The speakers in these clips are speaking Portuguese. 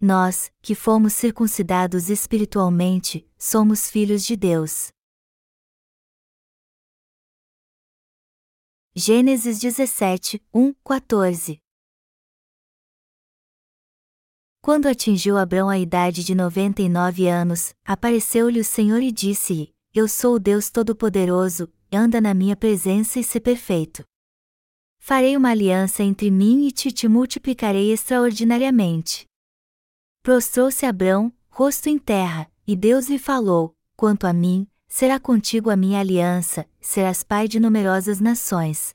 nós, que fomos circuncidados espiritualmente, somos filhos de Deus. Gênesis 17, 1, 14 Quando atingiu Abrão a idade de 99 anos, apareceu-lhe o Senhor e disse-lhe: Eu sou o Deus Todo-Poderoso, anda na minha presença e se perfeito. Farei uma aliança entre mim e ti e te multiplicarei extraordinariamente. Prostrou-se Abrão, rosto em terra, e Deus lhe falou: Quanto a mim, será contigo a minha aliança, serás pai de numerosas nações.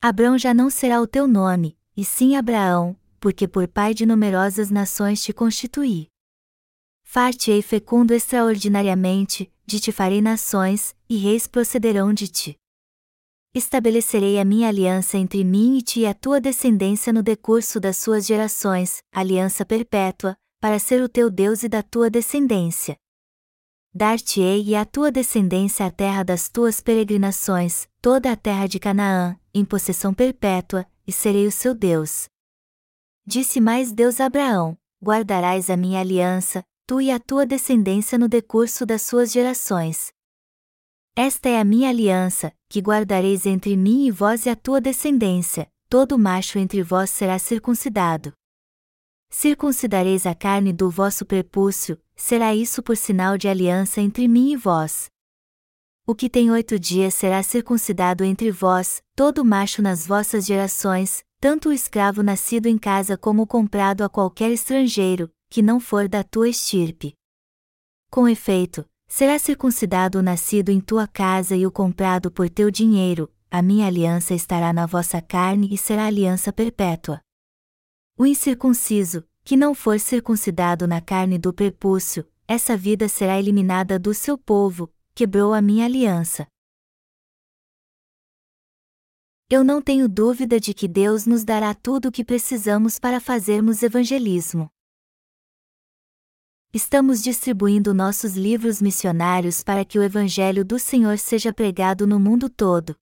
Abrão já não será o teu nome, e sim Abraão, porque por pai de numerosas nações te constituí. Far-te-ei fecundo extraordinariamente, de te farei nações, e reis procederão de ti. Estabelecerei a minha aliança entre mim e ti e a tua descendência no decurso das suas gerações, aliança perpétua, para ser o teu Deus e da tua descendência. Dar-te-ei e a tua descendência a terra das tuas peregrinações, toda a terra de Canaã, em possessão perpétua, e serei o seu Deus. Disse mais Deus a Abraão: Guardarás a minha aliança, tu e a tua descendência no decurso das suas gerações. Esta é a minha aliança, que guardareis entre mim e vós e a tua descendência, todo macho entre vós será circuncidado. Circuncidareis a carne do vosso prepúcio, será isso por sinal de aliança entre mim e vós. O que tem oito dias será circuncidado entre vós, todo macho nas vossas gerações, tanto o escravo nascido em casa como o comprado a qualquer estrangeiro, que não for da tua estirpe. Com efeito, será circuncidado o nascido em tua casa e o comprado por teu dinheiro, a minha aliança estará na vossa carne e será aliança perpétua. O incircunciso, que não for circuncidado na carne do prepúcio, essa vida será eliminada do seu povo, quebrou a minha aliança. Eu não tenho dúvida de que Deus nos dará tudo o que precisamos para fazermos evangelismo. Estamos distribuindo nossos livros missionários para que o Evangelho do Senhor seja pregado no mundo todo.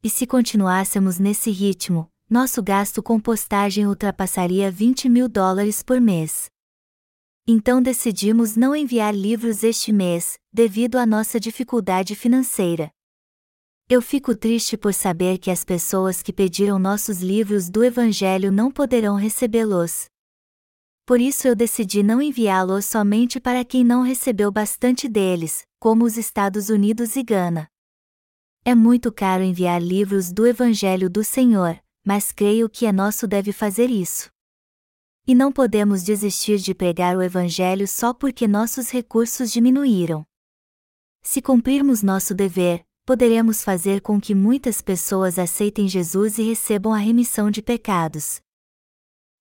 E se continuássemos nesse ritmo, nosso gasto com postagem ultrapassaria 20 mil dólares por mês. Então decidimos não enviar livros este mês, devido à nossa dificuldade financeira. Eu fico triste por saber que as pessoas que pediram nossos livros do Evangelho não poderão recebê-los. Por isso eu decidi não enviá-los somente para quem não recebeu bastante deles, como os Estados Unidos e Gana. É muito caro enviar livros do Evangelho do Senhor, mas creio que é nosso deve fazer isso. E não podemos desistir de pregar o Evangelho só porque nossos recursos diminuíram. Se cumprirmos nosso dever, poderemos fazer com que muitas pessoas aceitem Jesus e recebam a remissão de pecados.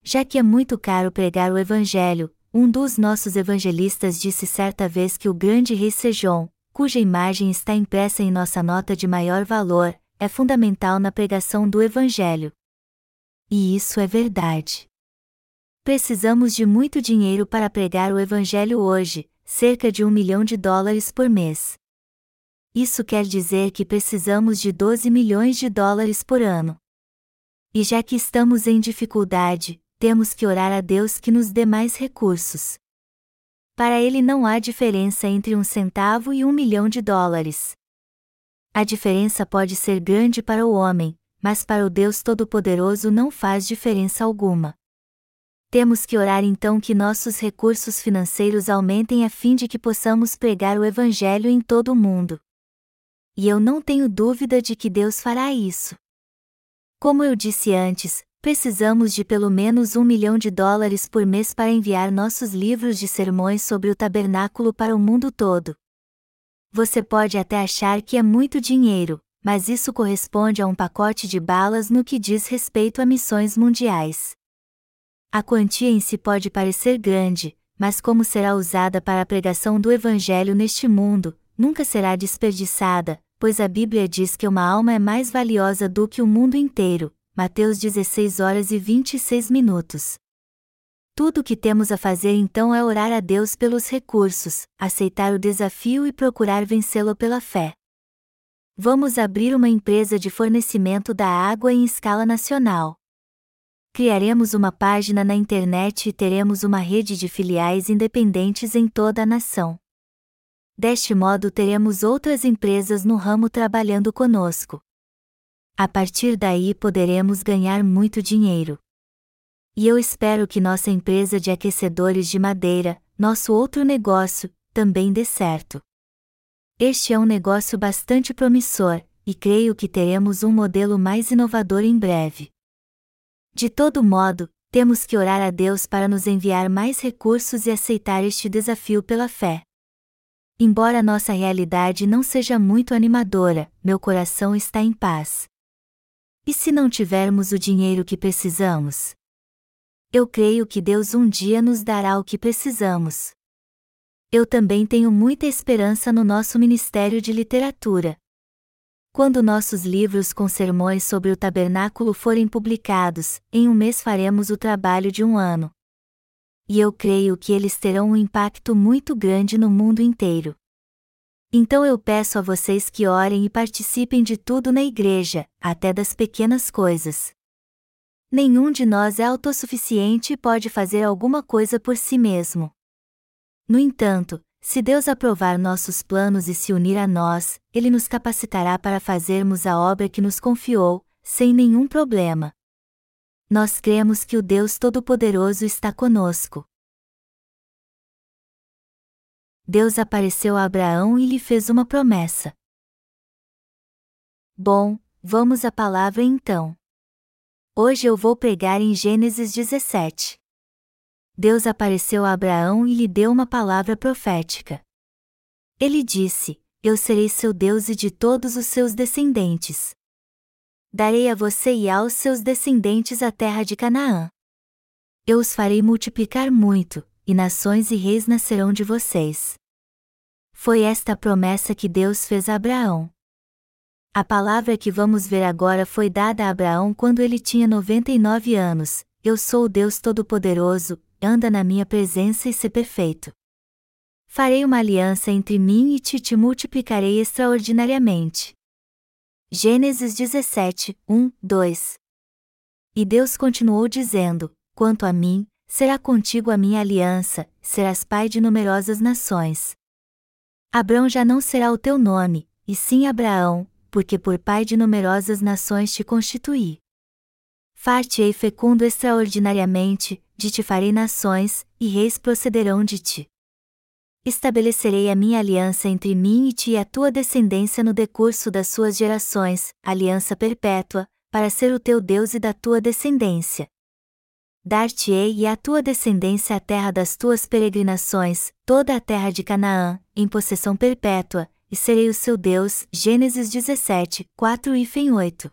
Já que é muito caro pregar o Evangelho, um dos nossos evangelistas disse certa vez que o grande rei Sejong, cuja imagem está impressa em nossa nota de maior valor, é fundamental na pregação do Evangelho. E isso é verdade. Precisamos de muito dinheiro para pregar o Evangelho hoje, cerca de um milhão de dólares por mês. Isso quer dizer que precisamos de 12 milhões de dólares por ano. E já que estamos em dificuldade, temos que orar a Deus que nos dê mais recursos. Para ele não há diferença entre um centavo e um milhão de dólares. A diferença pode ser grande para o homem, mas para o Deus Todo-Poderoso não faz diferença alguma. Temos que orar então que nossos recursos financeiros aumentem a fim de que possamos pregar o Evangelho em todo o mundo. E eu não tenho dúvida de que Deus fará isso. Como eu disse antes, precisamos de pelo menos um milhão de dólares por mês para enviar nossos livros de sermões sobre o tabernáculo para o mundo todo. Você pode até achar que é muito dinheiro, mas isso corresponde a um pacote de balas no que diz respeito a missões mundiais. A quantia em si pode parecer grande, mas como será usada para a pregação do Evangelho neste mundo, nunca será desperdiçada, pois a Bíblia diz que uma alma é mais valiosa do que o mundo inteiro, Mateus 16 horas e 26 minutos. Tudo o que temos a fazer então é orar a Deus pelos recursos, aceitar o desafio e procurar vencê-lo pela fé. Vamos abrir uma empresa de fornecimento da água em escala nacional. criaremos uma página na internet e teremos uma rede de filiais independentes em toda a nação. Deste modo teremos outras empresas no ramo trabalhando conosco. A partir daí poderemos ganhar muito dinheiro. E eu espero que nossa empresa de aquecedores de madeira, nosso outro negócio, também dê certo. Este é um negócio bastante promissor, e creio que teremos um modelo mais inovador em breve. De todo modo, temos que orar a Deus para nos enviar mais recursos e aceitar este desafio pela fé. Embora nossa realidade não seja muito animadora, meu coração está em paz. E se não tivermos o dinheiro que precisamos? Eu creio que Deus um dia nos dará o que precisamos. Eu também tenho muita esperança no nosso Ministério de Literatura. Quando nossos livros com sermões sobre o tabernáculo forem publicados, em um mês faremos o trabalho de um ano. E eu creio que eles terão um impacto muito grande no mundo inteiro. Então eu peço a vocês que orem e participem de tudo na igreja, até das pequenas coisas. Nenhum de nós é autossuficiente e pode fazer alguma coisa por si mesmo. No entanto, se Deus aprovar nossos planos e se unir a nós, Ele nos capacitará para fazermos a obra que nos confiou, sem nenhum problema. Nós cremos que o Deus Todo-Poderoso está conosco. Deus apareceu a Abraão e lhe fez uma promessa. Bom, vamos à palavra então. Hoje eu vou pregar em Gênesis 17. Deus apareceu a Abraão e lhe deu uma palavra profética. Ele disse: Eu serei seu Deus e de todos os seus descendentes. Darei a você e aos seus descendentes a terra de Canaã. Eu os farei multiplicar muito, e nações e reis nascerão de vocês. Foi esta a promessa que Deus fez a Abraão. A palavra que vamos ver agora foi dada a Abraão quando ele tinha 99 anos. Eu sou o Deus Todo-Poderoso, anda na minha presença e se perfeito. Farei uma aliança entre mim e ti te multiplicarei extraordinariamente. Gênesis 17, 1, 2 E Deus continuou dizendo: Quanto a mim, será contigo a minha aliança, serás pai de numerosas nações. Abrão já não será o teu nome, e sim Abraão, porque por pai de numerosas nações te constituí. Far-te-ei fecundo extraordinariamente, de ti farei nações, e reis procederão de ti. Estabelecerei a minha aliança entre mim e ti e a tua descendência no decurso das suas gerações, aliança perpétua, para ser o teu Deus e da tua descendência. Dar-te-ei e à tua descendência a terra das tuas peregrinações, toda a terra de Canaã, em possessão perpétua, e serei o seu Deus. Gênesis 17, 4 e 8.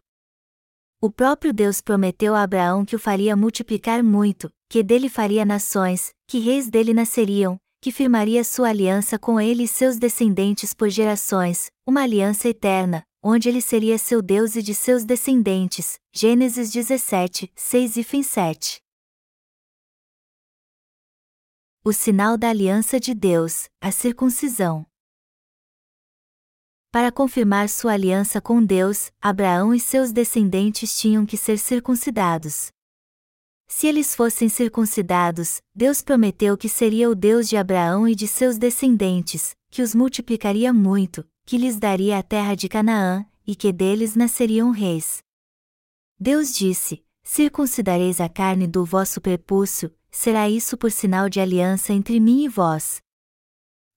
O próprio Deus prometeu a Abraão que o faria multiplicar muito, que dele faria nações, que reis dele nasceriam, que firmaria sua aliança com ele e seus descendentes por gerações, uma aliança eterna, onde ele seria seu Deus e de seus descendentes. Gênesis 17, 6 e 7. O sinal da aliança de Deus, a circuncisão. Para confirmar sua aliança com Deus, Abraão e seus descendentes tinham que ser circuncidados. Se eles fossem circuncidados, Deus prometeu que seria o Deus de Abraão e de seus descendentes, que os multiplicaria muito, que lhes daria a terra de Canaã, e que deles nasceriam reis. Deus disse: Circuncidareis a carne do vosso prepúcio, será isso por sinal de aliança entre mim e vós.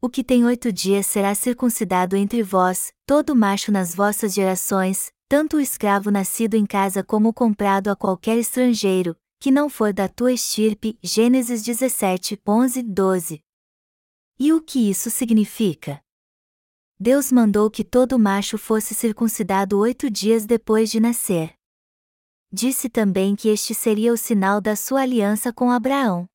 O que tem oito dias será circuncidado entre vós, todo macho nas vossas gerações, tanto o escravo nascido em casa como o comprado a qualquer estrangeiro, que não for da tua estirpe. Gênesis 17, 11, 12. E o que isso significa? Deus mandou que todo macho fosse circuncidado oito dias depois de nascer. Disse também que este seria o sinal da sua aliança com Abraão.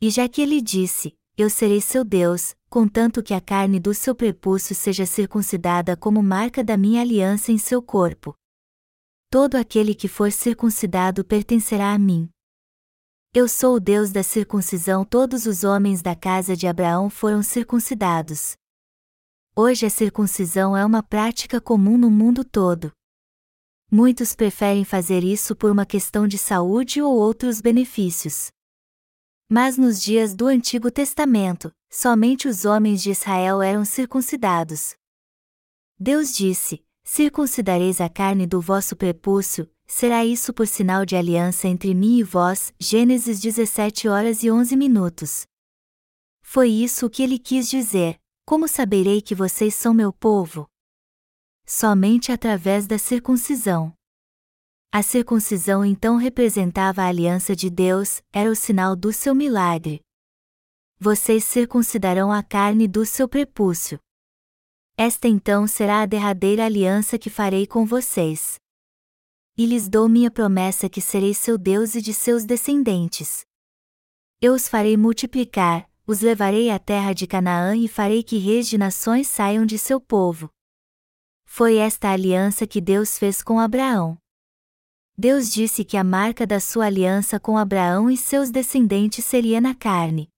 E já que ele disse: Eu serei seu Deus, contanto que a carne do seu prepúcio seja circuncidada como marca da minha aliança em seu corpo todo aquele que for circuncidado pertencerá a mim. Eu sou o Deus da circuncisão, todos os homens da casa de Abraão foram circuncidados. Hoje a circuncisão é uma prática comum no mundo todo. Muitos preferem fazer isso por uma questão de saúde ou outros benefícios. Mas nos dias do Antigo Testamento, somente os homens de Israel eram circuncidados. Deus disse: Circuncidareis a carne do vosso prepúcio, será isso por sinal de aliança entre mim e vós. Gênesis 17 horas e 11 minutos. Foi isso o que ele quis dizer: Como saberei que vocês são meu povo? Somente através da circuncisão. A circuncisão então representava a aliança de Deus, era o sinal do seu milagre. Vocês circuncidarão a carne do seu prepúcio. Esta então será a derradeira aliança que farei com vocês. E lhes dou minha promessa que serei seu Deus e de seus descendentes. Eu os farei multiplicar, os levarei à terra de Canaã e farei que reis de nações saiam de seu povo. Foi esta aliança que Deus fez com Abraão. Deus disse que a marca da sua aliança com Abraão e seus descendentes seria na carne.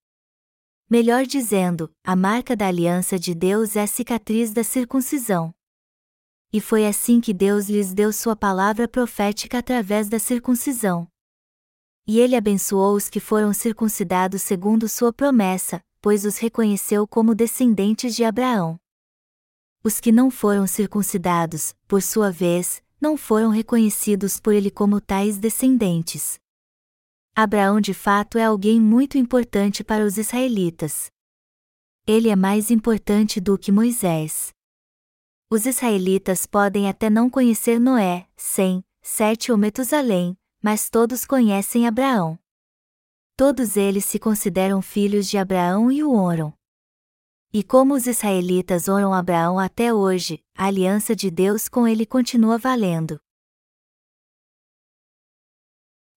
Melhor dizendo, a marca da aliança de Deus é a cicatriz da circuncisão. E foi assim que Deus lhes deu sua palavra profética através da circuncisão. E ele abençoou os que foram circuncidados segundo sua promessa, pois os reconheceu como descendentes de Abraão. Os que não foram circuncidados, por sua vez, não foram reconhecidos por ele como tais descendentes. Abraão de fato é alguém muito importante para os israelitas. Ele é mais importante do que Moisés. Os israelitas podem até não conhecer Noé, Sem, Sete ou Metusalém, mas todos conhecem Abraão. Todos eles se consideram filhos de Abraão e o honram. E como os israelitas honram Abraão até hoje, a aliança de Deus com ele continua valendo.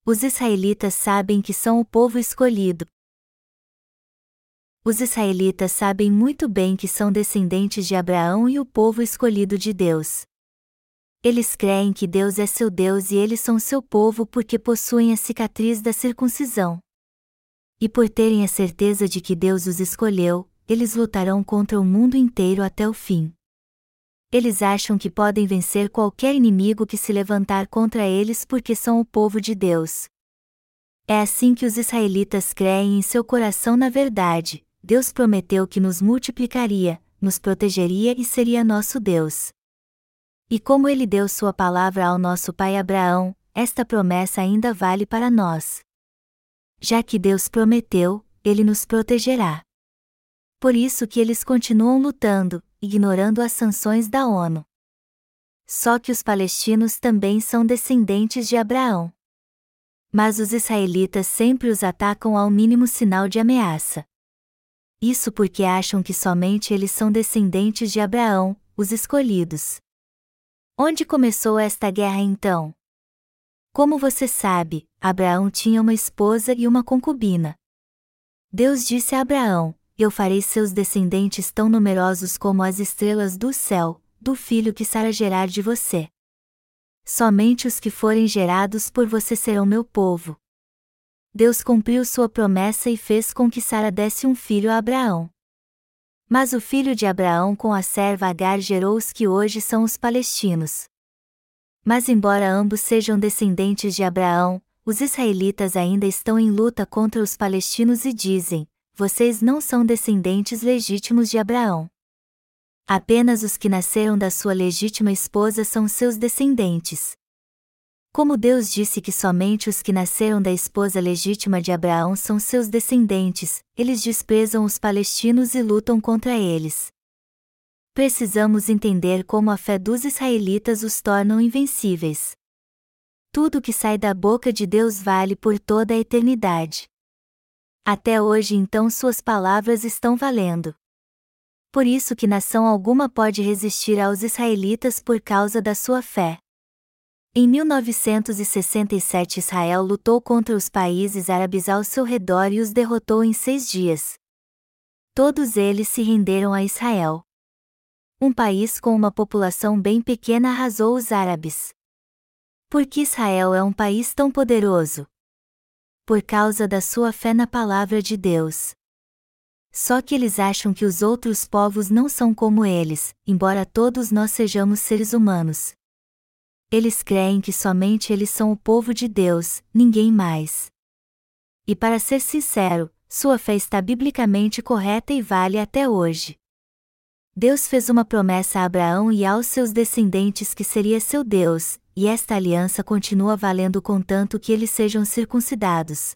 Os israelitas sabem que são o povo escolhido. Os israelitas sabem muito bem que são descendentes de Abraão e o povo escolhido de Deus. Eles creem que Deus é seu Deus e eles são seu povo porque possuem a cicatriz da circuncisão. E por terem a certeza de que Deus os escolheu, eles lutarão contra o mundo inteiro até o fim. Eles acham que podem vencer qualquer inimigo que se levantar contra eles porque são o povo de Deus. É assim que os israelitas creem em seu coração na verdade: Deus prometeu que nos multiplicaria, nos protegeria e seria nosso Deus. E como ele deu sua palavra ao nosso pai Abraão, esta promessa ainda vale para nós. Já que Deus prometeu, ele nos protegerá. Por isso que eles continuam lutando, ignorando as sanções da ONU. Só que os palestinos também são descendentes de Abraão. Mas os israelitas sempre os atacam ao mínimo sinal de ameaça. Isso porque acham que somente eles são descendentes de Abraão, os escolhidos. Onde começou esta guerra então? Como você sabe, Abraão tinha uma esposa e uma concubina. Deus disse a Abraão: eu farei seus descendentes tão numerosos como as estrelas do céu, do filho que Sara gerar de você. Somente os que forem gerados por você serão meu povo. Deus cumpriu sua promessa e fez com que Sara desse um filho a Abraão. Mas o filho de Abraão com a serva Agar gerou os que hoje são os palestinos. Mas embora ambos sejam descendentes de Abraão, os israelitas ainda estão em luta contra os palestinos e dizem: vocês não são descendentes legítimos de Abraão. Apenas os que nasceram da sua legítima esposa são seus descendentes. Como Deus disse que somente os que nasceram da esposa legítima de Abraão são seus descendentes, eles desprezam os palestinos e lutam contra eles. Precisamos entender como a fé dos israelitas os tornam invencíveis. Tudo que sai da boca de Deus vale por toda a eternidade. Até hoje então suas palavras estão valendo. Por isso que nação alguma pode resistir aos israelitas por causa da sua fé. Em 1967 Israel lutou contra os países árabes ao seu redor e os derrotou em seis dias. Todos eles se renderam a Israel. Um país com uma população bem pequena arrasou os árabes. Por que Israel é um país tão poderoso? Por causa da sua fé na palavra de Deus. Só que eles acham que os outros povos não são como eles, embora todos nós sejamos seres humanos. Eles creem que somente eles são o povo de Deus, ninguém mais. E para ser sincero, sua fé está biblicamente correta e vale até hoje. Deus fez uma promessa a Abraão e aos seus descendentes que seria seu Deus, e esta aliança continua valendo contanto que eles sejam circuncidados.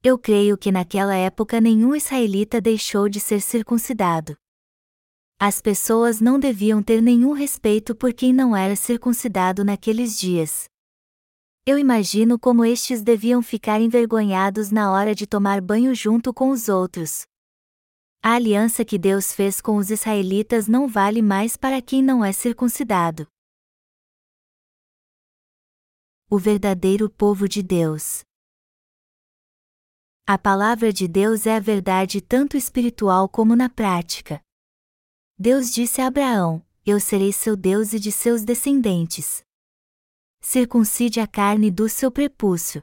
Eu creio que naquela época nenhum israelita deixou de ser circuncidado. As pessoas não deviam ter nenhum respeito por quem não era circuncidado naqueles dias. Eu imagino como estes deviam ficar envergonhados na hora de tomar banho junto com os outros. A aliança que Deus fez com os israelitas não vale mais para quem não é circuncidado. O verdadeiro povo de Deus. A palavra de Deus é a verdade tanto espiritual como na prática. Deus disse a Abraão: Eu serei seu Deus e de seus descendentes. Circuncide a carne do seu prepúcio.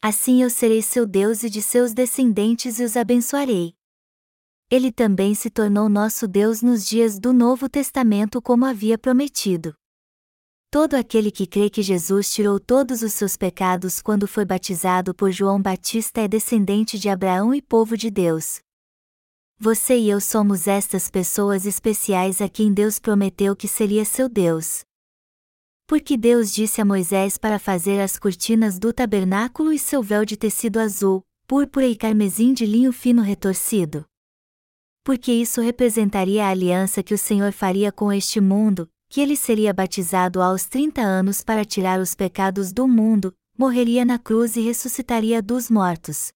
Assim eu serei seu Deus e de seus descendentes e os abençoarei. Ele também se tornou nosso Deus nos dias do Novo Testamento como havia prometido. Todo aquele que crê que Jesus tirou todos os seus pecados quando foi batizado por João Batista é descendente de Abraão e povo de Deus. Você e eu somos estas pessoas especiais a quem Deus prometeu que seria seu Deus. Porque Deus disse a Moisés para fazer as cortinas do tabernáculo e seu véu de tecido azul, púrpura e carmesim de linho fino retorcido. Porque isso representaria a aliança que o Senhor faria com este mundo, que ele seria batizado aos 30 anos para tirar os pecados do mundo, morreria na cruz e ressuscitaria dos mortos.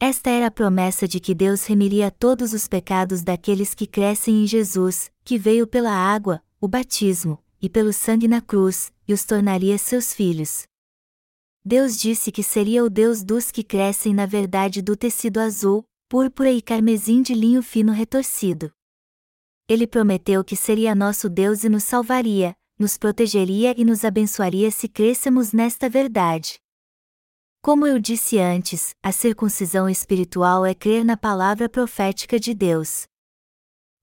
Esta era a promessa de que Deus remiria todos os pecados daqueles que crescem em Jesus, que veio pela água, o batismo, e pelo sangue na cruz, e os tornaria seus filhos. Deus disse que seria o Deus dos que crescem na verdade do tecido azul, púrpura e carmesim de linho fino retorcido ele prometeu que seria nosso Deus e nos salvaria, nos protegeria e nos abençoaria se crescemos nesta verdade. Como eu disse antes, a circuncisão espiritual é crer na palavra profética de Deus.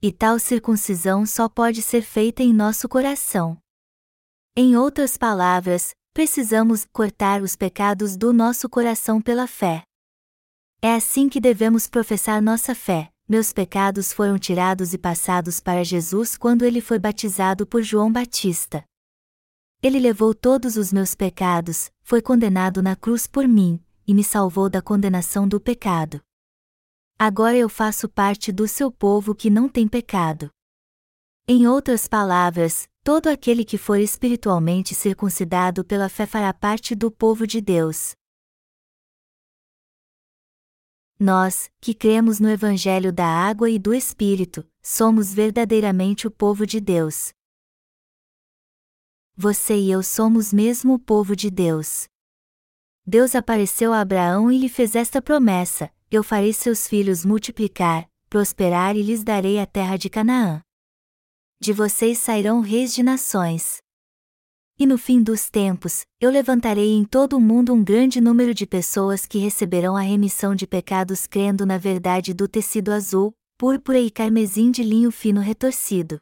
E tal circuncisão só pode ser feita em nosso coração. Em outras palavras, precisamos cortar os pecados do nosso coração pela fé. É assim que devemos professar nossa fé, meus pecados foram tirados e passados para Jesus quando ele foi batizado por João Batista. Ele levou todos os meus pecados, foi condenado na cruz por mim, e me salvou da condenação do pecado. Agora eu faço parte do seu povo que não tem pecado. Em outras palavras, todo aquele que for espiritualmente circuncidado pela fé fará parte do povo de Deus. Nós, que cremos no Evangelho da Água e do Espírito, somos verdadeiramente o povo de Deus. Você e eu somos mesmo o povo de Deus. Deus apareceu a Abraão e lhe fez esta promessa: Eu farei seus filhos multiplicar, prosperar e lhes darei a terra de Canaã. De vocês sairão reis de nações. E no fim dos tempos, eu levantarei em todo o mundo um grande número de pessoas que receberão a remissão de pecados crendo na verdade do tecido azul, púrpura e carmesim de linho fino retorcido.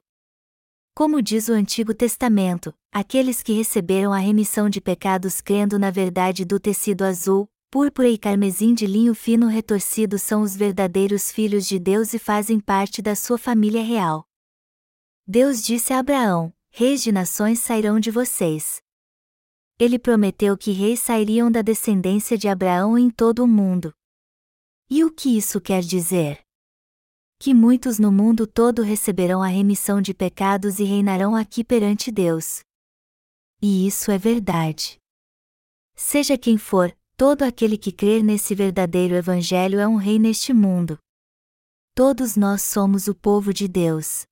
Como diz o Antigo Testamento, aqueles que receberam a remissão de pecados crendo na verdade do tecido azul, púrpura e carmesim de linho fino retorcido são os verdadeiros filhos de Deus e fazem parte da sua família real. Deus disse a Abraão: reis de nações sairão de vocês. Ele prometeu que reis sairiam da descendência de Abraão em todo o mundo. E o que isso quer dizer? Que muitos no mundo todo receberão a remissão de pecados e reinarão aqui perante Deus. E isso é verdade. Seja quem for, todo aquele que crer nesse verdadeiro Evangelho é um rei neste mundo. Todos nós somos o povo de Deus.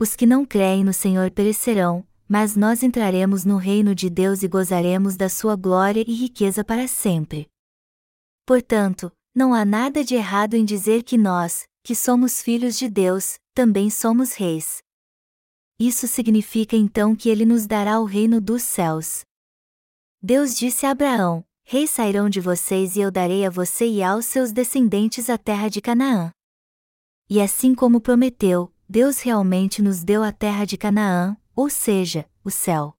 Os que não creem no Senhor perecerão, mas nós entraremos no reino de Deus e gozaremos da sua glória e riqueza para sempre. Portanto, não há nada de errado em dizer que nós, que somos filhos de Deus, também somos reis. Isso significa então que ele nos dará o reino dos céus. Deus disse a Abraão: Reis sairão de vocês e eu darei a você e aos seus descendentes a terra de Canaã. E assim como prometeu, Deus realmente nos deu a terra de Canaã, ou seja, o céu.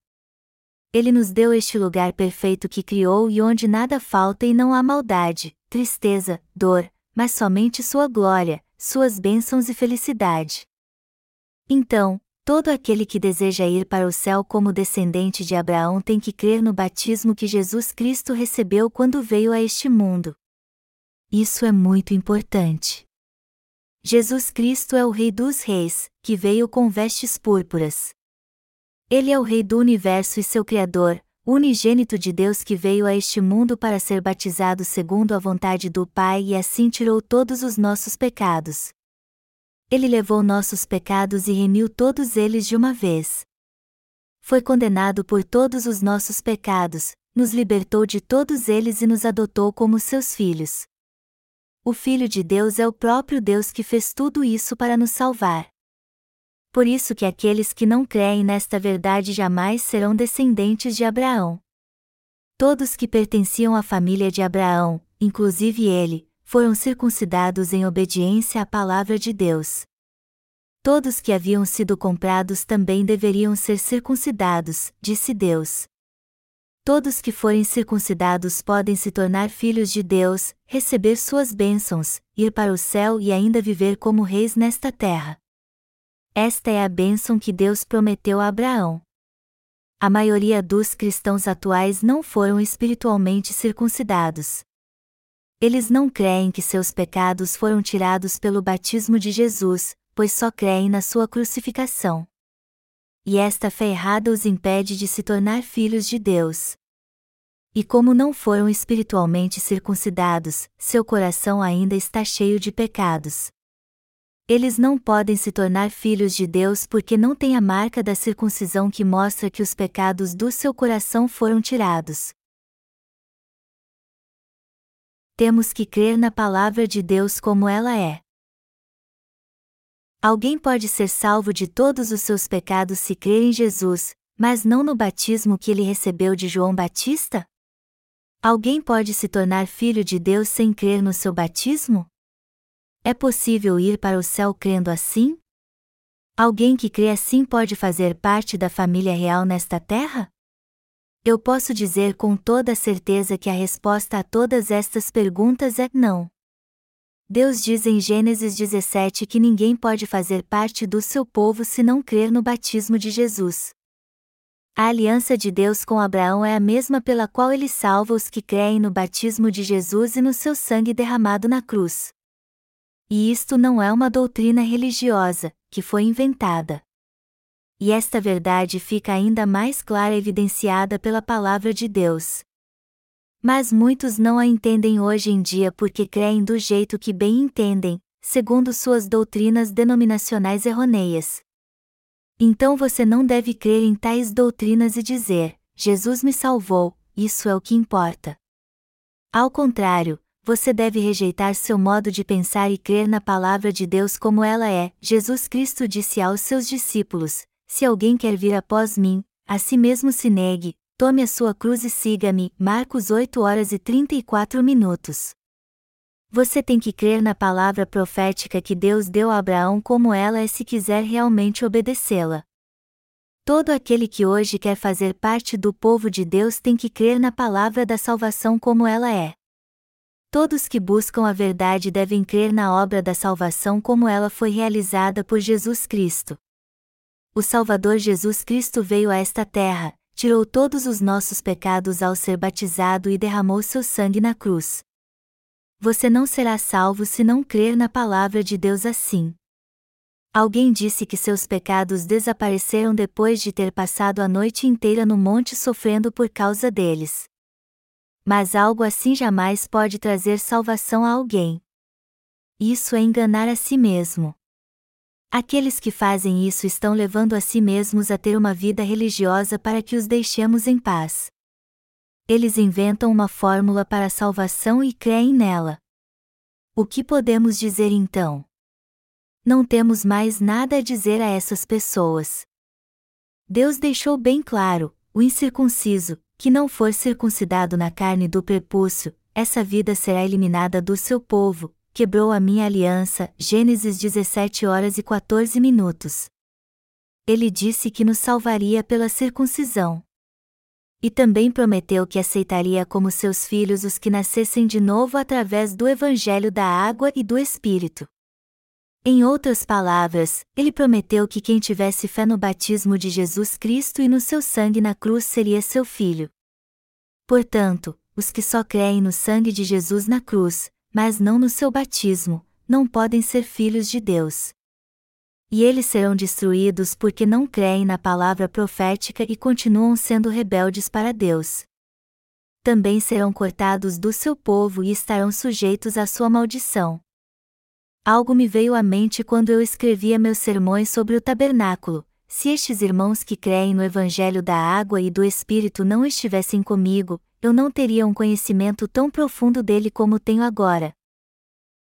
Ele nos deu este lugar perfeito que criou e onde nada falta e não há maldade, tristeza, dor, mas somente sua glória, suas bênçãos e felicidade. Então, todo aquele que deseja ir para o céu como descendente de Abraão tem que crer no batismo que Jesus Cristo recebeu quando veio a este mundo. Isso é muito importante. Jesus Cristo é o Rei dos Reis, que veio com vestes púrpuras. Ele é o Rei do universo e seu Criador, unigênito de Deus que veio a este mundo para ser batizado segundo a vontade do Pai e assim tirou todos os nossos pecados. Ele levou nossos pecados e remiu todos eles de uma vez. Foi condenado por todos os nossos pecados, nos libertou de todos eles e nos adotou como seus filhos. O Filho de Deus é o próprio Deus que fez tudo isso para nos salvar por isso que aqueles que não creem nesta verdade jamais serão descendentes de Abraão. Todos que pertenciam à família de Abraão, inclusive ele, foram circuncidados em obediência à palavra de Deus. Todos que haviam sido comprados também deveriam ser circuncidados, disse Deus. Todos que forem circuncidados podem se tornar filhos de Deus, receber suas bênçãos, ir para o céu e ainda viver como reis nesta terra. Esta é a bênção que Deus prometeu a Abraão. A maioria dos cristãos atuais não foram espiritualmente circuncidados. Eles não creem que seus pecados foram tirados pelo batismo de Jesus, pois só creem na sua crucificação. E esta fé errada os impede de se tornar filhos de Deus. E como não foram espiritualmente circuncidados, seu coração ainda está cheio de pecados eles não podem se tornar filhos de Deus porque não têm a marca da circuncisão que mostra que os pecados do seu coração foram tirados. Temos que crer na palavra de Deus como ela é. Alguém pode ser salvo de todos os seus pecados se crer em Jesus, mas não no batismo que ele recebeu de João Batista? Alguém pode se tornar filho de Deus sem crer no seu batismo? É possível ir para o céu crendo assim? Alguém que crê assim pode fazer parte da família real nesta terra? Eu posso dizer com toda certeza que a resposta a todas estas perguntas é não. Deus diz em Gênesis 17 que ninguém pode fazer parte do seu povo se não crer no batismo de Jesus. A aliança de Deus com Abraão é a mesma pela qual ele salva os que creem no batismo de Jesus e no seu sangue derramado na cruz. E isto não é uma doutrina religiosa, que foi inventada. E esta verdade fica ainda mais clara evidenciada pela palavra de Deus. Mas muitos não a entendem hoje em dia porque creem do jeito que bem entendem, segundo suas doutrinas denominacionais errôneas. Então você não deve crer em tais doutrinas e dizer: Jesus me salvou, isso é o que importa. Ao contrário, você deve rejeitar seu modo de pensar e crer na palavra de Deus como ela é. Jesus Cristo disse aos seus discípulos: Se alguém quer vir após mim, a si mesmo se negue, tome a sua cruz e siga-me. Marcos 8 horas e 34 minutos. Você tem que crer na palavra profética que Deus deu a Abraão como ela é se quiser realmente obedecê-la. Todo aquele que hoje quer fazer parte do povo de Deus tem que crer na palavra da salvação como ela é. Todos que buscam a verdade devem crer na obra da salvação como ela foi realizada por Jesus Cristo. O Salvador Jesus Cristo veio a esta terra, tirou todos os nossos pecados ao ser batizado e derramou seu sangue na cruz. Você não será salvo se não crer na palavra de Deus assim. Alguém disse que seus pecados desapareceram depois de ter passado a noite inteira no monte sofrendo por causa deles mas algo assim jamais pode trazer salvação a alguém. Isso é enganar a si mesmo. Aqueles que fazem isso estão levando a si mesmos a ter uma vida religiosa para que os deixemos em paz. Eles inventam uma fórmula para a salvação e creem nela. O que podemos dizer então? Não temos mais nada a dizer a essas pessoas. Deus deixou bem claro: o incircunciso, que não for circuncidado na carne do prepúcio, essa vida será eliminada do seu povo, quebrou a minha aliança. Gênesis 17 horas e 14 minutos. ele disse que nos salvaria pela circuncisão. E também prometeu que aceitaria como seus filhos os que nascessem de novo através do Evangelho da água e do Espírito. Em outras palavras, ele prometeu que quem tivesse fé no batismo de Jesus Cristo e no seu sangue na cruz seria seu filho. Portanto, os que só creem no sangue de Jesus na cruz, mas não no seu batismo, não podem ser filhos de Deus. E eles serão destruídos porque não creem na palavra profética e continuam sendo rebeldes para Deus. Também serão cortados do seu povo e estarão sujeitos à sua maldição. Algo me veio à mente quando eu escrevia meus sermões sobre o tabernáculo. Se estes irmãos que creem no Evangelho da água e do Espírito não estivessem comigo, eu não teria um conhecimento tão profundo dele como tenho agora.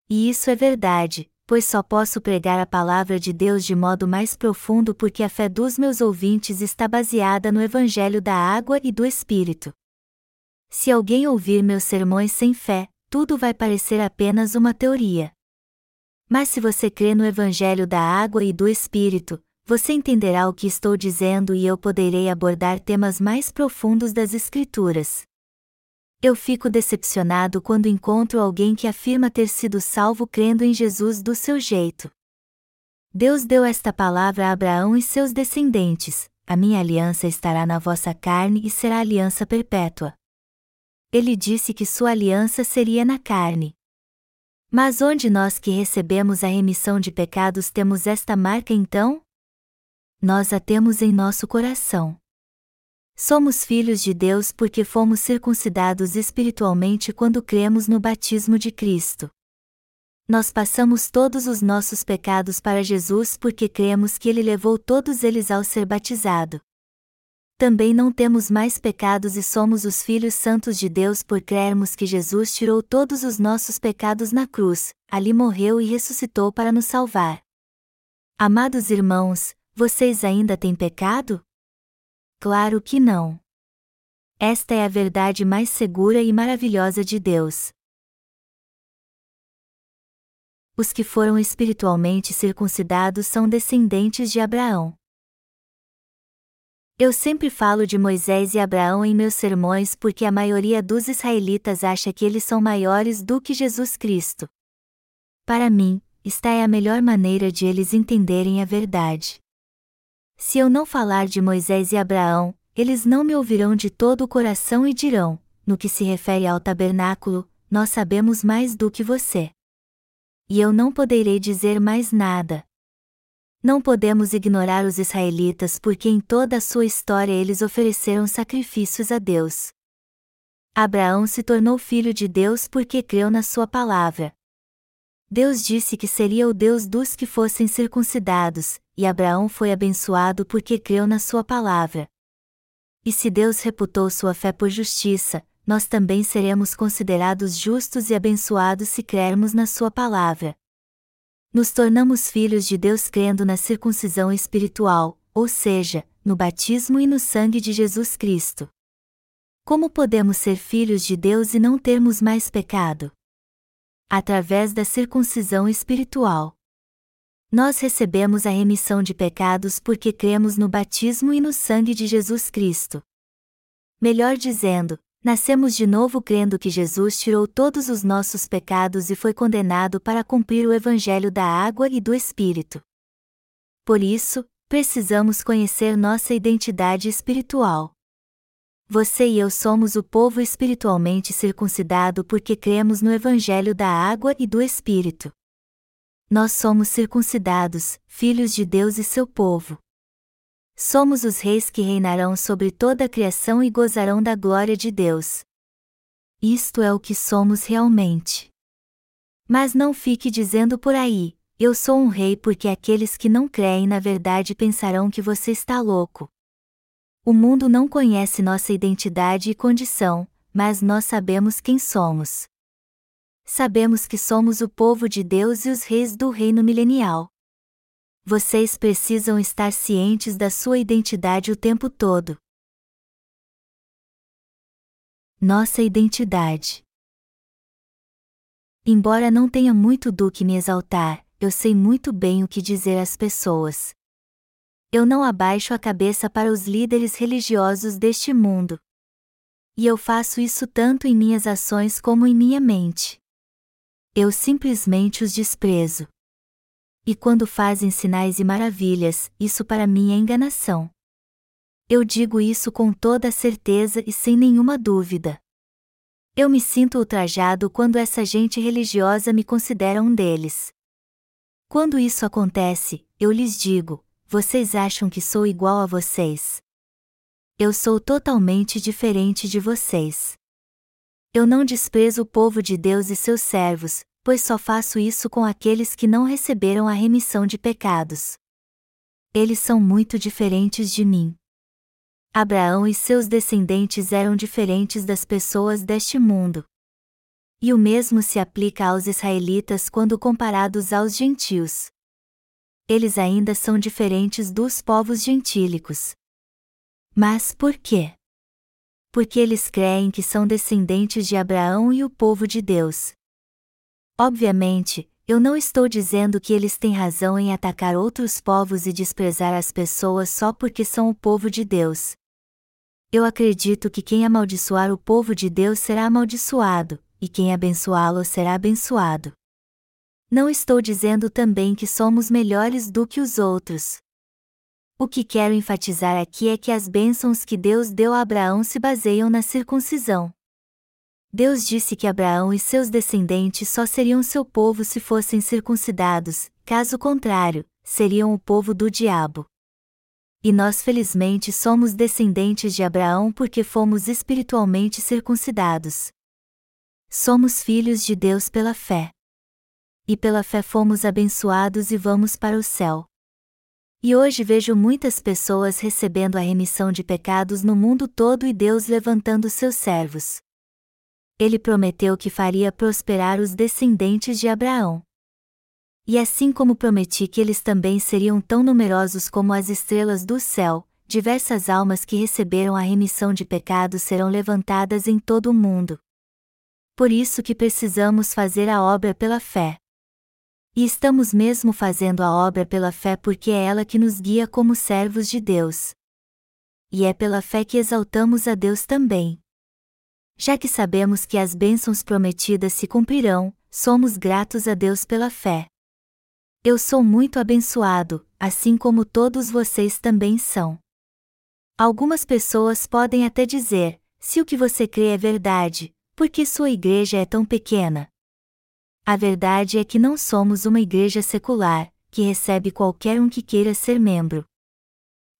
E isso é verdade, pois só posso pregar a palavra de Deus de modo mais profundo porque a fé dos meus ouvintes está baseada no Evangelho da água e do Espírito. Se alguém ouvir meus sermões sem fé, tudo vai parecer apenas uma teoria. Mas se você crê no Evangelho da água e do Espírito, você entenderá o que estou dizendo e eu poderei abordar temas mais profundos das Escrituras. Eu fico decepcionado quando encontro alguém que afirma ter sido salvo crendo em Jesus do seu jeito. Deus deu esta palavra a Abraão e seus descendentes: A minha aliança estará na vossa carne e será aliança perpétua. Ele disse que sua aliança seria na carne. Mas onde nós que recebemos a remissão de pecados temos esta marca então? Nós a temos em nosso coração. Somos filhos de Deus porque fomos circuncidados espiritualmente quando cremos no batismo de Cristo. Nós passamos todos os nossos pecados para Jesus porque cremos que Ele levou todos eles ao ser batizado também não temos mais pecados e somos os filhos santos de Deus por crermos que Jesus tirou todos os nossos pecados na cruz, ali morreu e ressuscitou para nos salvar. Amados irmãos, vocês ainda têm pecado? Claro que não. Esta é a verdade mais segura e maravilhosa de Deus. Os que foram espiritualmente circuncidados são descendentes de Abraão. Eu sempre falo de Moisés e Abraão em meus sermões porque a maioria dos israelitas acha que eles são maiores do que Jesus Cristo. Para mim, esta é a melhor maneira de eles entenderem a verdade. Se eu não falar de Moisés e Abraão, eles não me ouvirão de todo o coração e dirão: no que se refere ao tabernáculo, nós sabemos mais do que você. E eu não poderei dizer mais nada, não podemos ignorar os israelitas porque em toda a sua história eles ofereceram sacrifícios a Deus. Abraão se tornou filho de Deus porque creu na sua palavra. Deus disse que seria o Deus dos que fossem circuncidados, e Abraão foi abençoado porque creu na sua palavra. E se Deus reputou sua fé por justiça, nós também seremos considerados justos e abençoados se crermos na sua palavra nos tornamos filhos de Deus crendo na circuncisão espiritual, ou seja, no batismo e no sangue de Jesus Cristo. Como podemos ser filhos de Deus e não termos mais pecado? Através da circuncisão espiritual. Nós recebemos a remissão de pecados porque cremos no batismo e no sangue de Jesus Cristo. Melhor dizendo, Nascemos de novo crendo que Jesus tirou todos os nossos pecados e foi condenado para cumprir o Evangelho da água e do Espírito. Por isso, precisamos conhecer nossa identidade espiritual. Você e eu somos o povo espiritualmente circuncidado porque cremos no Evangelho da água e do Espírito. Nós somos circuncidados, filhos de Deus e seu povo. Somos os reis que reinarão sobre toda a criação e gozarão da glória de Deus. Isto é o que somos realmente. Mas não fique dizendo por aí, eu sou um rei porque aqueles que não creem na verdade pensarão que você está louco. O mundo não conhece nossa identidade e condição, mas nós sabemos quem somos. Sabemos que somos o povo de Deus e os reis do reino milenial vocês precisam estar cientes da sua identidade o tempo todo. Nossa identidade. Embora não tenha muito do que me exaltar, eu sei muito bem o que dizer às pessoas. Eu não abaixo a cabeça para os líderes religiosos deste mundo. E eu faço isso tanto em minhas ações como em minha mente. Eu simplesmente os desprezo. E quando fazem sinais e maravilhas, isso para mim é enganação. Eu digo isso com toda certeza e sem nenhuma dúvida. Eu me sinto ultrajado quando essa gente religiosa me considera um deles. Quando isso acontece, eu lhes digo: vocês acham que sou igual a vocês? Eu sou totalmente diferente de vocês. Eu não desprezo o povo de Deus e seus servos, pois só faço isso com aqueles que não receberam a remissão de pecados. Eles são muito diferentes de mim. Abraão e seus descendentes eram diferentes das pessoas deste mundo. E o mesmo se aplica aos israelitas quando comparados aos gentios. Eles ainda são diferentes dos povos gentílicos. Mas por quê? Porque eles creem que são descendentes de Abraão e o povo de Deus. Obviamente, eu não estou dizendo que eles têm razão em atacar outros povos e desprezar as pessoas só porque são o povo de Deus. Eu acredito que quem amaldiçoar o povo de Deus será amaldiçoado, e quem abençoá-lo será abençoado. Não estou dizendo também que somos melhores do que os outros. O que quero enfatizar aqui é que as bênçãos que Deus deu a Abraão se baseiam na circuncisão. Deus disse que Abraão e seus descendentes só seriam seu povo se fossem circuncidados, caso contrário, seriam o povo do diabo. E nós felizmente somos descendentes de Abraão porque fomos espiritualmente circuncidados. Somos filhos de Deus pela fé. E pela fé fomos abençoados e vamos para o céu. E hoje vejo muitas pessoas recebendo a remissão de pecados no mundo todo e Deus levantando seus servos ele prometeu que faria prosperar os descendentes de Abraão. E assim como prometi que eles também seriam tão numerosos como as estrelas do céu, diversas almas que receberam a remissão de pecados serão levantadas em todo o mundo. Por isso que precisamos fazer a obra pela fé. E estamos mesmo fazendo a obra pela fé porque é ela que nos guia como servos de Deus. E é pela fé que exaltamos a Deus também. Já que sabemos que as bênçãos prometidas se cumprirão, somos gratos a Deus pela fé. Eu sou muito abençoado, assim como todos vocês também são. Algumas pessoas podem até dizer: se o que você crê é verdade, por que sua igreja é tão pequena? A verdade é que não somos uma igreja secular, que recebe qualquer um que queira ser membro.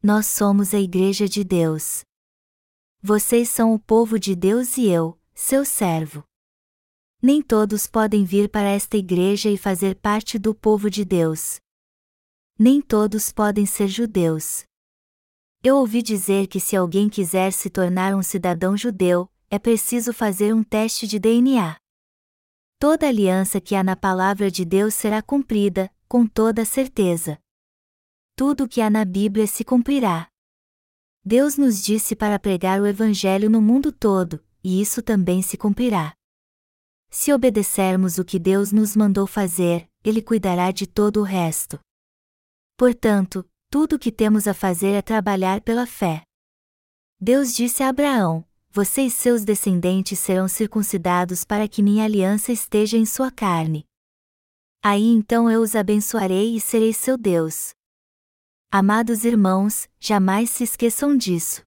Nós somos a Igreja de Deus. Vocês são o povo de Deus e eu, seu servo. Nem todos podem vir para esta igreja e fazer parte do povo de Deus. Nem todos podem ser judeus. Eu ouvi dizer que se alguém quiser se tornar um cidadão judeu, é preciso fazer um teste de DNA. Toda aliança que há na palavra de Deus será cumprida, com toda certeza. Tudo o que há na Bíblia se cumprirá. Deus nos disse para pregar o Evangelho no mundo todo, e isso também se cumprirá. Se obedecermos o que Deus nos mandou fazer, Ele cuidará de todo o resto. Portanto, tudo o que temos a fazer é trabalhar pela fé. Deus disse a Abraão: Você e seus descendentes serão circuncidados para que minha aliança esteja em sua carne. Aí então eu os abençoarei e serei seu Deus. Amados irmãos, jamais se esqueçam disso.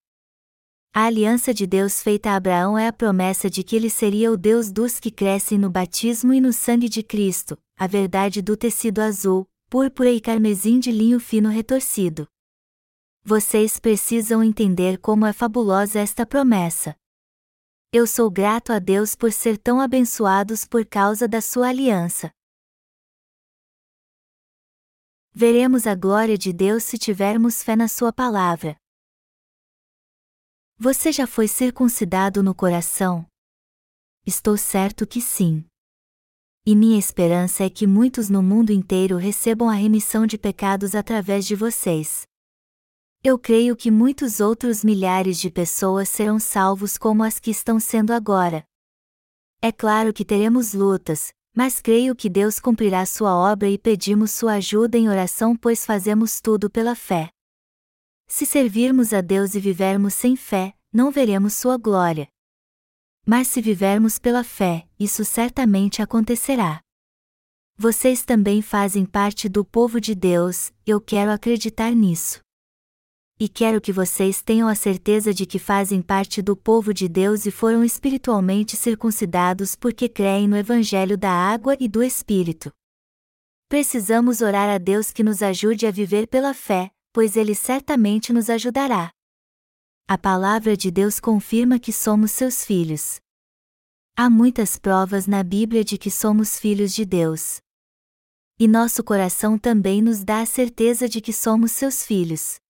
A aliança de Deus feita a Abraão é a promessa de que ele seria o Deus dos que crescem no batismo e no sangue de Cristo, a verdade do tecido azul, púrpura e carmesim de linho fino retorcido. Vocês precisam entender como é fabulosa esta promessa. Eu sou grato a Deus por ser tão abençoados por causa da sua aliança. Veremos a glória de Deus se tivermos fé na Sua palavra. Você já foi circuncidado no coração? Estou certo que sim. E minha esperança é que muitos no mundo inteiro recebam a remissão de pecados através de vocês. Eu creio que muitos outros milhares de pessoas serão salvos como as que estão sendo agora. É claro que teremos lutas, mas creio que Deus cumprirá sua obra e pedimos sua ajuda em oração, pois fazemos tudo pela fé. Se servirmos a Deus e vivermos sem fé, não veremos sua glória. Mas se vivermos pela fé, isso certamente acontecerá. Vocês também fazem parte do povo de Deus, eu quero acreditar nisso. E quero que vocês tenham a certeza de que fazem parte do povo de Deus e foram espiritualmente circuncidados porque creem no Evangelho da água e do Espírito. Precisamos orar a Deus que nos ajude a viver pela fé, pois Ele certamente nos ajudará. A palavra de Deus confirma que somos seus filhos. Há muitas provas na Bíblia de que somos filhos de Deus. E nosso coração também nos dá a certeza de que somos seus filhos.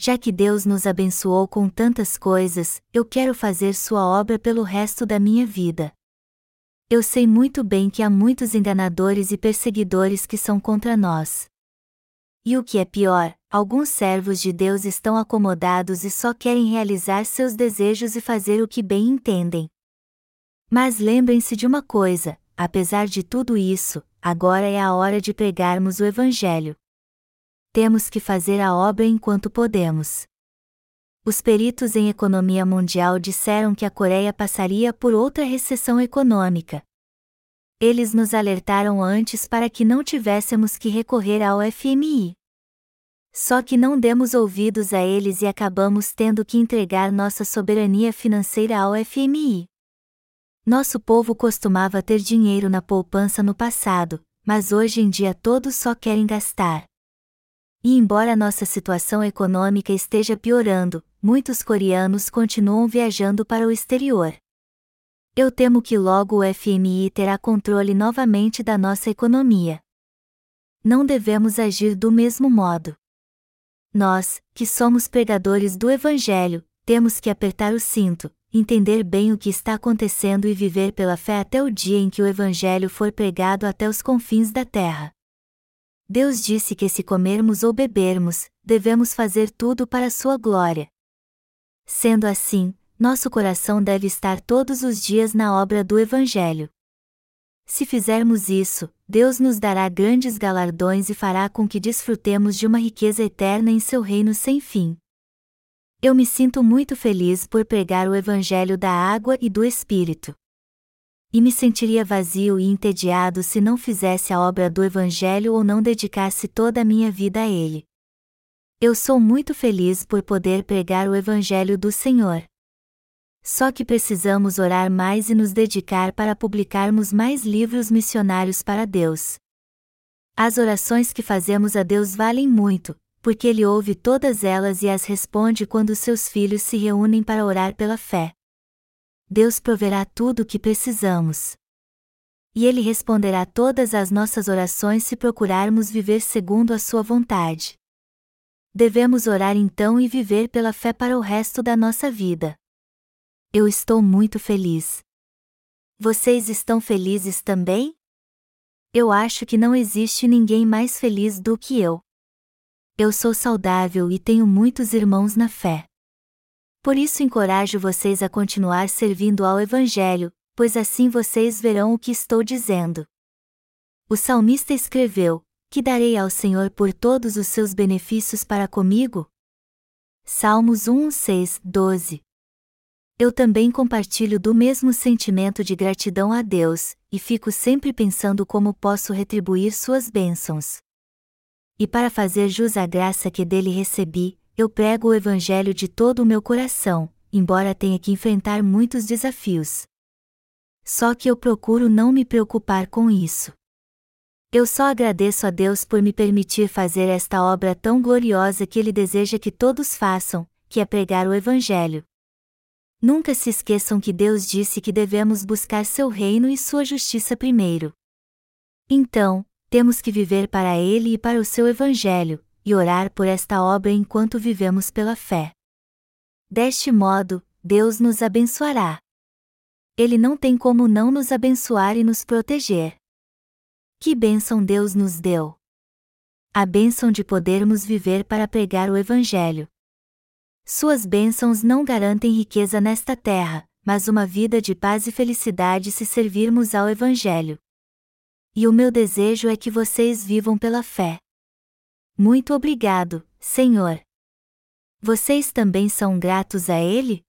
Já que Deus nos abençoou com tantas coisas, eu quero fazer sua obra pelo resto da minha vida. Eu sei muito bem que há muitos enganadores e perseguidores que são contra nós. E o que é pior, alguns servos de Deus estão acomodados e só querem realizar seus desejos e fazer o que bem entendem. Mas lembrem-se de uma coisa: apesar de tudo isso, agora é a hora de pregarmos o Evangelho. Temos que fazer a obra enquanto podemos. Os peritos em economia mundial disseram que a Coreia passaria por outra recessão econômica. Eles nos alertaram antes para que não tivéssemos que recorrer ao FMI. Só que não demos ouvidos a eles e acabamos tendo que entregar nossa soberania financeira ao FMI. Nosso povo costumava ter dinheiro na poupança no passado, mas hoje em dia todos só querem gastar. E embora nossa situação econômica esteja piorando, muitos coreanos continuam viajando para o exterior. Eu temo que logo o FMI terá controle novamente da nossa economia. Não devemos agir do mesmo modo. Nós, que somos pregadores do Evangelho, temos que apertar o cinto, entender bem o que está acontecendo e viver pela fé até o dia em que o Evangelho for pregado até os confins da terra. Deus disse que se comermos ou bebermos, devemos fazer tudo para sua glória. Sendo assim, nosso coração deve estar todos os dias na obra do Evangelho. Se fizermos isso, Deus nos dará grandes galardões e fará com que desfrutemos de uma riqueza eterna em seu reino sem fim. Eu me sinto muito feliz por pregar o Evangelho da água e do Espírito. E me sentiria vazio e entediado se não fizesse a obra do Evangelho ou não dedicasse toda a minha vida a ele. Eu sou muito feliz por poder pregar o Evangelho do Senhor. Só que precisamos orar mais e nos dedicar para publicarmos mais livros missionários para Deus. As orações que fazemos a Deus valem muito, porque Ele ouve todas elas e as responde quando seus filhos se reúnem para orar pela fé. Deus proverá tudo o que precisamos. E Ele responderá todas as nossas orações se procurarmos viver segundo a Sua vontade. Devemos orar então e viver pela fé para o resto da nossa vida. Eu estou muito feliz. Vocês estão felizes também? Eu acho que não existe ninguém mais feliz do que eu. Eu sou saudável e tenho muitos irmãos na fé. Por isso encorajo vocês a continuar servindo ao Evangelho, pois assim vocês verão o que estou dizendo. O salmista escreveu: Que darei ao Senhor por todos os seus benefícios para comigo? Salmos 1, 6, 12. Eu também compartilho do mesmo sentimento de gratidão a Deus, e fico sempre pensando como posso retribuir suas bênçãos. E para fazer jus à graça que dele recebi, eu prego o Evangelho de todo o meu coração, embora tenha que enfrentar muitos desafios. Só que eu procuro não me preocupar com isso. Eu só agradeço a Deus por me permitir fazer esta obra tão gloriosa que Ele deseja que todos façam, que é pregar o Evangelho. Nunca se esqueçam que Deus disse que devemos buscar seu reino e sua justiça primeiro. Então, temos que viver para Ele e para o seu Evangelho, e orar por esta obra enquanto vivemos pela fé. Deste modo, Deus nos abençoará. Ele não tem como não nos abençoar e nos proteger. Que bênção Deus nos deu! A bênção de podermos viver para pregar o Evangelho. Suas bênçãos não garantem riqueza nesta terra, mas uma vida de paz e felicidade se servirmos ao Evangelho. E o meu desejo é que vocês vivam pela fé. Muito obrigado, Senhor. Vocês também são gratos a Ele?